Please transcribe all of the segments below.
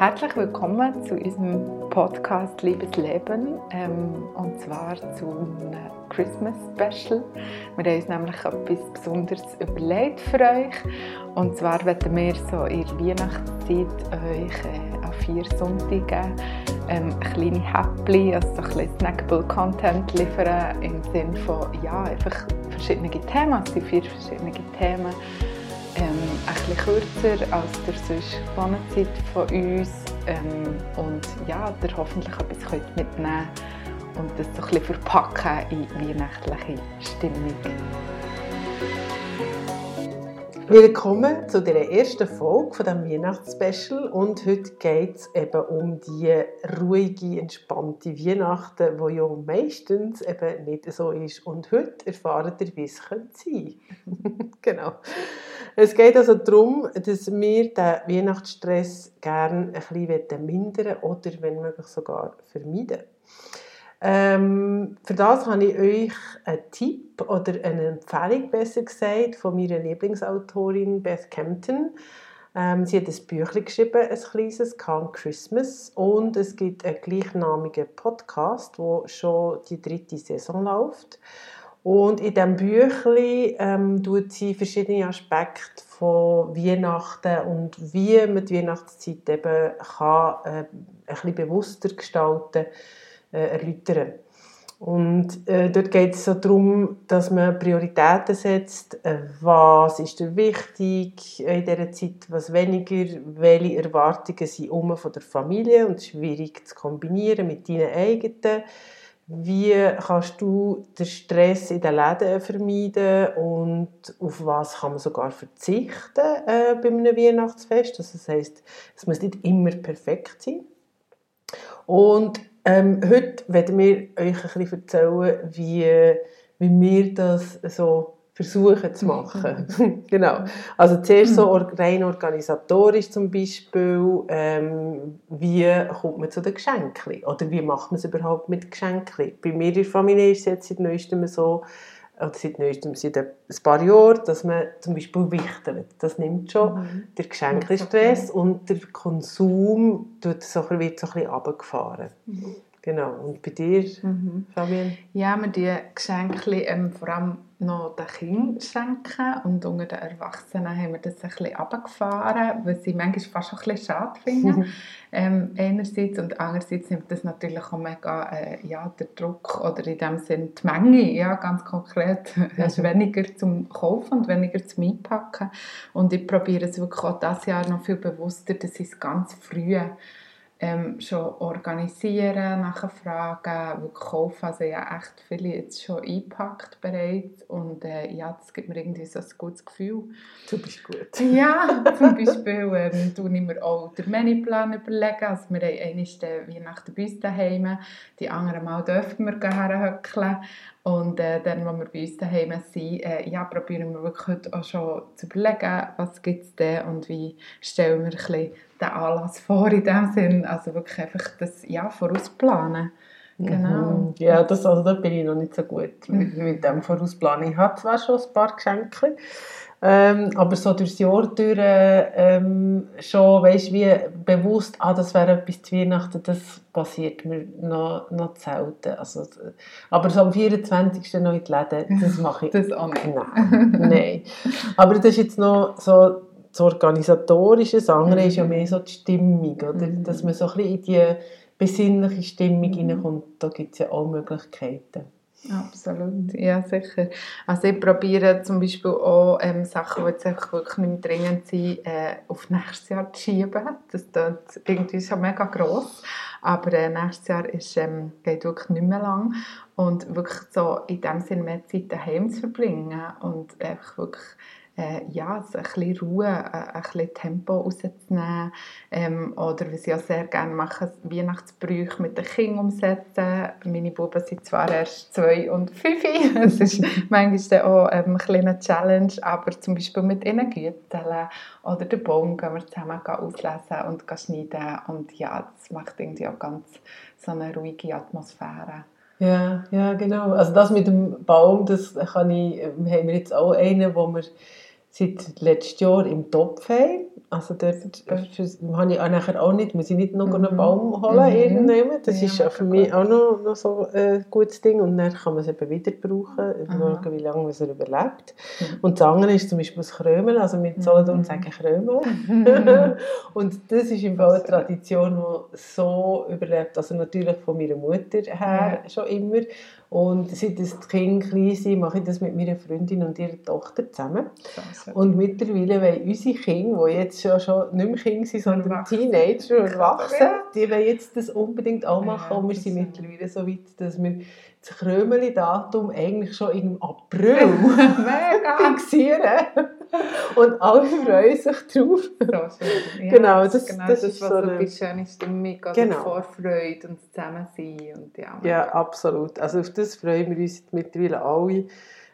Herzlich willkommen zu unserem Podcast Liebes Leben ähm, und zwar zu einem Christmas Special. Wir haben uns nämlich etwas Besonderes überlegt für euch und zwar werden wir so in der Weihnachtszeit euch äh, an vier Sonntagen ähm, kleine Häppchen, also so ein Snackable Content liefern im Sinne von ja, einfach verschiedene Themen, es sind vier verschiedene Themen ähm, bisschen kürzer als der sonst Zeit von uns ähm, und ja, ihr hoffentlich etwas mitnehmen und das so ein bisschen verpacken in weihnachtliche Stimmung. Willkommen zu der ersten Folge von dem Weihnachtsspecial und heute geht es eben um die ruhige, entspannte Weihnachten, die ja meistens eben nicht so ist. Und heute erfahrt ihr, wie es sein könnte. genau. Es geht also darum, dass wir den Weihnachtsstress gerne ein bisschen mindern oder wenn möglich sogar vermeiden ähm, für das habe ich euch einen Tipp oder eine Empfehlung, besser gesagt, von meiner Lieblingsautorin Beth Campton. Ähm, sie hat ein Büchlein geschrieben, ein kleines, Calm Christmas. Und es gibt einen gleichnamigen Podcast, der schon die dritte Saison läuft. Und in diesem Büchlein ähm, tut sie verschiedene Aspekte von Weihnachten und wie man die Weihnachtszeit eben kann, äh, ein bisschen bewusster gestalten äh, erläutern. Und äh, dort geht es so darum, dass man Prioritäten setzt. Äh, was ist dir wichtig in dieser Zeit, was weniger, welche Erwartungen sind von der Familie und schwierig zu kombinieren mit deinen eigenen wie kannst du den Stress in den Läden vermeiden und auf was kann man sogar verzichten äh, bei einem Weihnachtsfest? Also das heisst, es muss nicht immer perfekt sein. Und ähm, heute werden wir euch ein bisschen erzählen, wie, wie wir das so versuchen zu machen. genau. Also zuerst so rein organisatorisch zum Beispiel, ähm, wie kommt man zu den Geschenken? Oder wie macht man es überhaupt mit Geschenken? Bei mir in der Familie ist es jetzt seit neuestem so, oder seit neuestem, seit ein paar Jahren, dass man zum Beispiel wichtet. Das nimmt schon mhm. der Geschenkestress und der Konsum wird so, ein bisschen runtergefahren. Mhm. Genau. Und bei dir, mhm. Fabian? Ja, wir die Geschenke ähm, vor allem noch den Kindern schenken und unter den Erwachsenen haben wir das ein bisschen runtergefahren, was ich manchmal fast ein bisschen schade finde. ähm, einerseits und andererseits nimmt das natürlich auch mega äh, ja, der Druck oder in dem Sinne die Menge, ja, ganz konkret, hast mhm. weniger zum Kaufen und weniger zum Einpacken und ich probiere es wirklich auch dieses Jahr noch viel bewusster, dass ich es ganz früh ähm, schon organisieren, nachher fragen, wirklich kaufen. Also ja, echt viele jetzt schon eingepackt bereits und äh, ja, das gibt mir irgendwie so ein gutes Gefühl. Du bist gut. Ja, zum Beispiel ähm, tue ich mir auch den Menüplan überlegen. Also wir haben einmal Weihnachten bei uns daheim, die anderen Mal dürfen wir herhöckeln und äh, dann, wenn wir bei uns daheim sind, äh, ja, probieren wir wirklich heute auch schon zu überlegen, was gibt es denn und wie stellen wir ein bisschen den Anlass vor in dem Sinn. Also wirklich einfach das ja, vorausplanen. Genau. Mhm. Ja, das, also da bin ich noch nicht so gut mit, mit dem Vorausplanen. Ich habe zwar schon ein paar Geschenke, ähm, aber so durchs Jahr durch ähm, schon, weißt wie bewusst, ah, das wäre etwas zu Weihnachten, das passiert mir noch, noch selten. Also, aber so am 24. noch in die Läden, das mache ich. Das auch nicht. Nein, nein. Aber das ist jetzt noch so das Organisatorische, das andere mhm. ist ja mehr so die Stimmung, oder? Mhm. dass man so ein bisschen in die besinnliche Stimmung mhm. hineinkommt. Da gibt es ja auch Möglichkeiten. Absolut, ja sicher. Also ich probiere zum Beispiel auch ähm, Sachen, die jetzt einfach wirklich nicht mehr dringend sind, äh, auf nächstes Jahr zu schieben. Das ist irgendwie schon mega gross, aber äh, nächstes Jahr ist, ähm, geht wirklich nicht mehr lang und wirklich so in dem Sinne mehr Zeit daheim zu verbringen und einfach wirklich äh, ja, ein bisschen Ruhe, äh, ein bisschen Tempo rauszunehmen. Ähm, oder was ich auch sehr gerne mache, Weihnachtsbrüche mit den Kindern umsetzen. Meine Buben sind zwar erst zwei und fünf, das ist manchmal auch ähm, eine kleine Challenge, aber zum Beispiel mit ihnen güteln oder den Baum gehen wir zusammen auslesen und schneiden und ja, das macht irgendwie auch ganz so eine ruhige Atmosphäre. Ja, ja, genau. Also das mit dem Baum, das kann ich, haben wir jetzt auch einen, wo wir seit letztem Jahr im Topf haben. Also dort äh, habe ich auch nachher auch nicht, muss ich nicht noch einen Baum holen mhm. irgendjemand. Das ja, ist ja für mich auch noch, noch so ein gutes Ding. Und dann kann man es eben wieder brauchen, schauen, wie lange es überlebt. Mhm. Und das andere ist zum Beispiel das Krömel, also mit Solothurn mhm. sagen Krömel. Mhm. und das ist im Fall eine Tradition, die so überlebt, also natürlich von meiner Mutter her ja. schon immer. Und seit das Kind klein sind, mache ich das mit meiner Freundin und ihrer Tochter zusammen. Und mittlerweile wollen unsere Kinder, die jetzt schon, schon nicht mehr Kinder sind, sondern Teenager und Erwachsene, die wollen jetzt das unbedingt auch machen. und wir sind mittlerweile so weit, dass wir das Krömeli-Datum eigentlich schon im April fixieren. Und alle freuen sich drauf. Ja, genau, das, genau das, das ist was so eine schöne Stimmung, also genau. Vorfreude und Zusammensein. Und ja, ja, absolut. Also auf das freuen wir uns mittlerweile alle.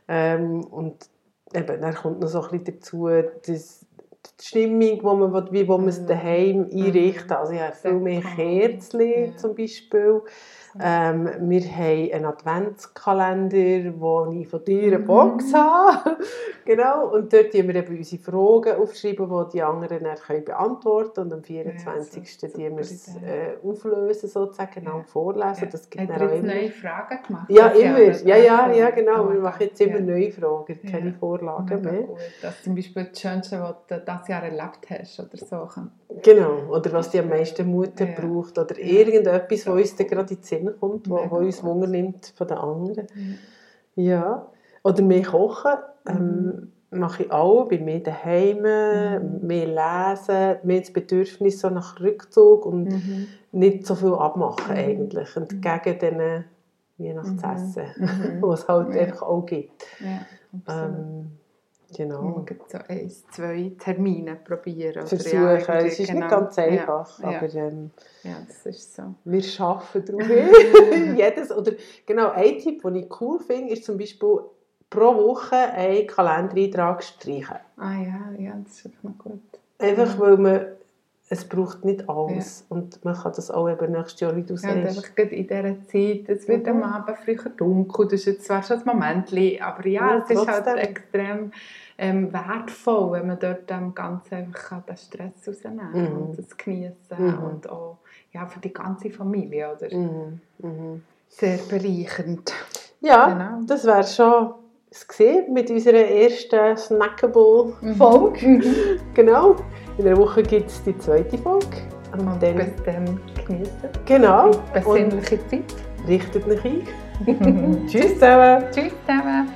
Ähm, und eben, dann kommt noch so ein bisschen dazu, dass die Stimmung, wo man, wie wo man es mhm. daheim mhm. einrichtet. Also ich habe viel mehr Kerzen ja. zum Beispiel. Ähm, wir haben einen Adventskalender, wo ich von dir eine Box mhm. habe. genau. Und dort haben wir eben unsere Fragen aufschreiben, die die anderen dann können beantworten können. Und am 24. Ja, wir es äh, auflösen, sozusagen, genau, vorlesen. Ja. Das gibt Hat jetzt neue Fragen gemacht? Ja, immer. Ja, ja, ja, genau. Wir machen jetzt immer neue Fragen, keine Vorlagen mehr. Gut. Das ist zum Beispiel das Schönste, was du dieses Jahr erlebt hast oder so. Genau. Oder was die am meisten Mut braucht. Oder irgendetwas, was uns dann gerade in den Sinn kommt, wo, wo uns Wunder nimmt von den anderen. Mhm. Ja. Oder mehr kochen. Ähm, mhm. mache ich auch, bei mir daheim, mhm. mehr lesen, mehr das Bedürfnis so nach Rückzug und mhm. nicht so viel abmachen mhm. eigentlich. Und gegen diesen Weihnachtsessen, mhm. was es halt ja. einfach auch gibt. Ja, Genau. Ja, so ein, zwei Termine probieren. Versuchen. Ja, es ist genau. nicht ganz einfach, ja, aber ähm, ja, das ist so. wir arbeiten darauf Jedes, oder genau, ein Tipp, den ich cool finde, ist zum Beispiel pro Woche einen Kalendereintrag streichen. Ah ja, ja, das ist wirklich noch gut. Einfach, weil man es braucht nicht alles. Ja. Und man kann das auch eben nächstes Jahr, wie du sagst. Ja, einfach in dieser Zeit, es wird mhm. am Abend früher dunkel, das ist jetzt zwar schon ein Moment, aber ja, ja es ist halt extrem ähm, wertvoll, wenn man dort dem Ganzen einfach den Stress rausnehmen kann mhm. und das genießen mhm. und auch ja, für die ganze Familie. Oder? Mhm. mhm. Sehr bereichernd. Ja, genau. das wäre schon es mit unserer ersten Snackable-Folge. Mhm. genau. In einer Woche gibt es die zweite Folge. Und, und dann, bis dann genießen. Genau. Besinnliche Zeit. Richtet euch ein. Tschüss zusammen. Tschüss zusammen.